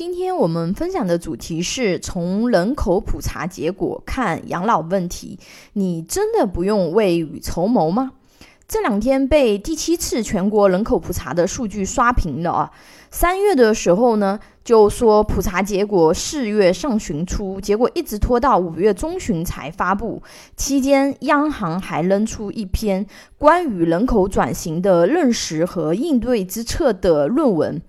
今天我们分享的主题是从人口普查结果看养老问题，你真的不用未雨绸缪吗？这两天被第七次全国人口普查的数据刷屏了啊！三月的时候呢，就说普查结果四月上旬出，结果一直拖到五月中旬才发布。期间，央行还扔出一篇关于人口转型的认识和应对之策的论文。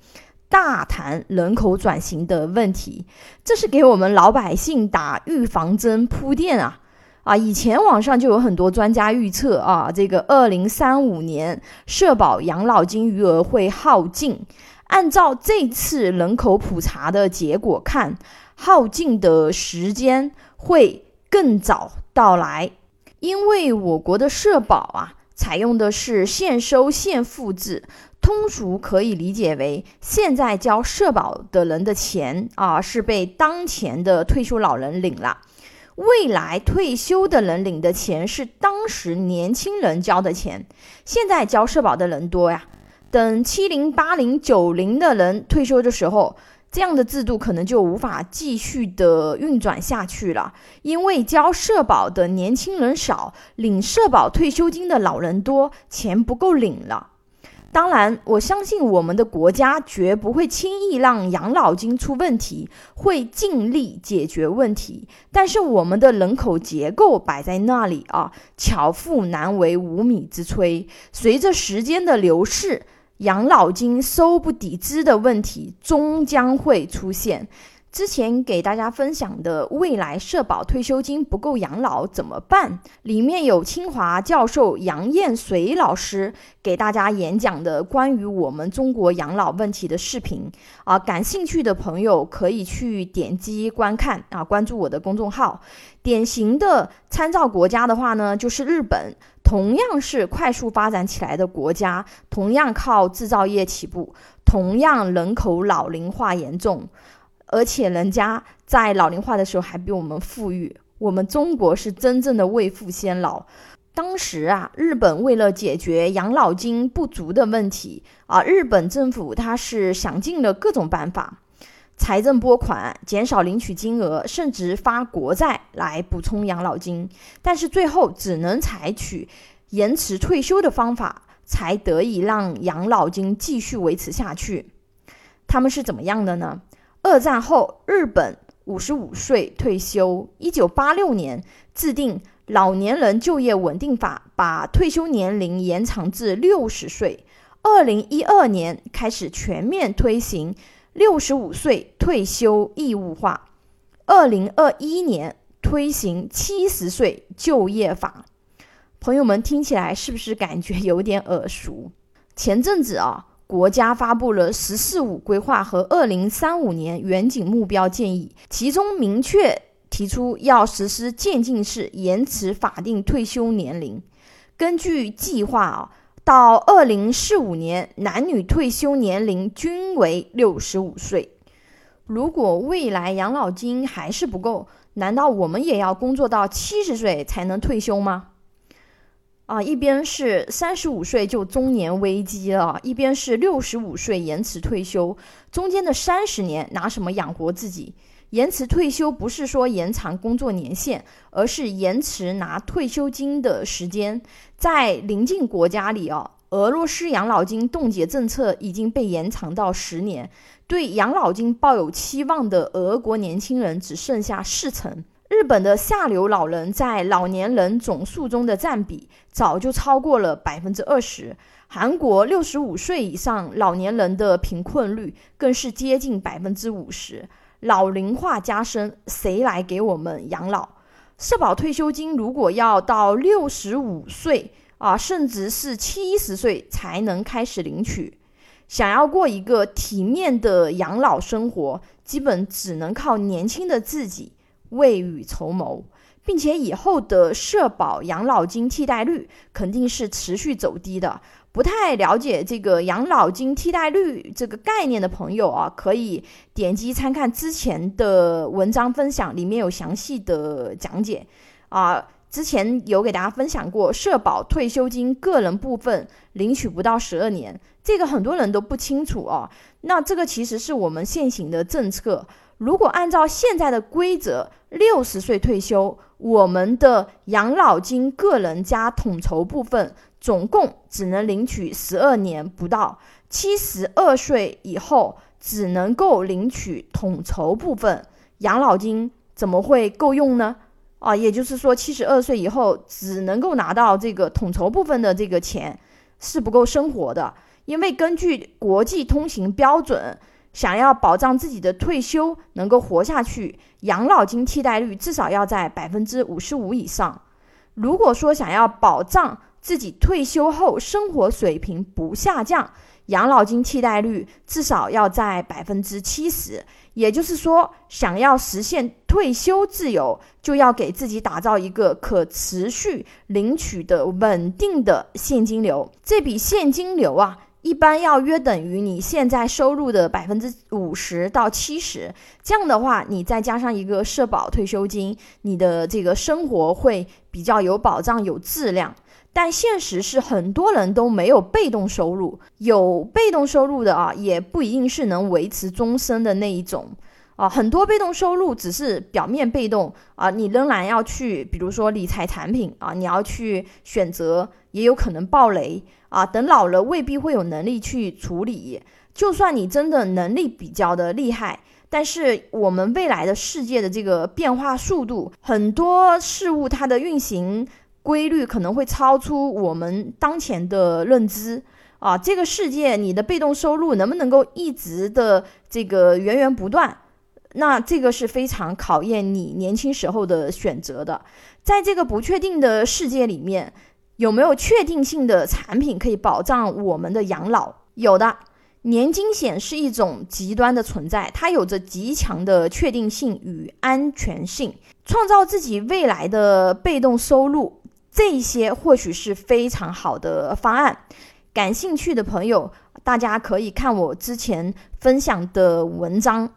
大谈人口转型的问题，这是给我们老百姓打预防针铺垫啊！啊，以前网上就有很多专家预测啊，这个二零三五年社保养老金余额会耗尽。按照这次人口普查的结果看，耗尽的时间会更早到来，因为我国的社保啊，采用的是现收现付制。通俗可以理解为，现在交社保的人的钱啊，是被当前的退休老人领了；未来退休的人领的钱是当时年轻人交的钱。现在交社保的人多呀，等七零、八零、九零的人退休的时候，这样的制度可能就无法继续的运转下去了，因为交社保的年轻人少，领社保退休金的老人多，钱不够领了。当然，我相信我们的国家绝不会轻易让养老金出问题，会尽力解决问题。但是我们的人口结构摆在那里啊，巧妇难为无米之炊。随着时间的流逝，养老金收不抵支的问题终将会出现。之前给大家分享的未来社保退休金不够养老怎么办？里面有清华教授杨燕水老师给大家演讲的关于我们中国养老问题的视频啊，感兴趣的朋友可以去点击观看啊，关注我的公众号。典型的参照国家的话呢，就是日本，同样是快速发展起来的国家，同样靠制造业起步，同样人口老龄化严重。而且人家在老龄化的时候还比我们富裕，我们中国是真正的未富先老。当时啊，日本为了解决养老金不足的问题啊，日本政府它是想尽了各种办法，财政拨款、减少领取金额，甚至发国债来补充养老金。但是最后只能采取延迟退休的方法，才得以让养老金继续维持下去。他们是怎么样的呢？二战后，日本五十五岁退休。一九八六年制定《老年人就业稳定法》，把退休年龄延长至六十岁。二零一二年开始全面推行六十五岁退休义务化。二零二一年推行七十岁就业法。朋友们听起来是不是感觉有点耳熟？前阵子啊。国家发布了“十四五”规划和二零三五年远景目标建议，其中明确提出要实施渐进式延迟法定退休年龄。根据计划啊，到二零四五年，男女退休年龄均为六十五岁。如果未来养老金还是不够，难道我们也要工作到七十岁才能退休吗？啊，一边是三十五岁就中年危机了，一边是六十五岁延迟退休，中间的三十年拿什么养活自己？延迟退休不是说延长工作年限，而是延迟拿退休金的时间。在邻近国家里啊，俄罗斯养老金冻结政策已经被延长到十年，对养老金抱有期望的俄国年轻人只剩下四成。日本的下流老人在老年人总数中的占比早就超过了百分之二十。韩国六十五岁以上老年人的贫困率更是接近百分之五十。老龄化加深，谁来给我们养老？社保退休金如果要到六十五岁啊，甚至是七十岁才能开始领取，想要过一个体面的养老生活，基本只能靠年轻的自己。未雨绸缪，并且以后的社保养老金替代率肯定是持续走低的。不太了解这个养老金替代率这个概念的朋友啊，可以点击参看之前的文章分享，里面有详细的讲解。啊，之前有给大家分享过，社保退休金个人部分领取不到十二年，这个很多人都不清楚哦。那这个其实是我们现行的政策。如果按照现在的规则，六十岁退休，我们的养老金个人加统筹部分总共只能领取十二年不到，七十二岁以后只能够领取统筹部分养老金，怎么会够用呢？啊，也就是说，七十二岁以后只能够拿到这个统筹部分的这个钱，是不够生活的。因为根据国际通行标准，想要保障自己的退休能够活下去，养老金替代率至少要在百分之五十五以上。如果说想要保障自己退休后生活水平不下降，养老金替代率至少要在百分之七十。也就是说，想要实现退休自由，就要给自己打造一个可持续领取的稳定的现金流。这笔现金流啊，一般要约等于你现在收入的百分之五十到七十。这样的话，你再加上一个社保退休金，你的这个生活会比较有保障、有质量。但现实是，很多人都没有被动收入，有被动收入的啊，也不一定是能维持终身的那一种啊。很多被动收入只是表面被动啊，你仍然要去，比如说理财产品啊，你要去选择，也有可能暴雷啊。等老了，未必会有能力去处理。就算你真的能力比较的厉害，但是我们未来的世界的这个变化速度，很多事物它的运行。规律可能会超出我们当前的认知啊！这个世界，你的被动收入能不能够一直的这个源源不断？那这个是非常考验你年轻时候的选择的。在这个不确定的世界里面，有没有确定性的产品可以保障我们的养老？有的，年金险是一种极端的存在，它有着极强的确定性与安全性，创造自己未来的被动收入。这些或许是非常好的方案，感兴趣的朋友，大家可以看我之前分享的文章。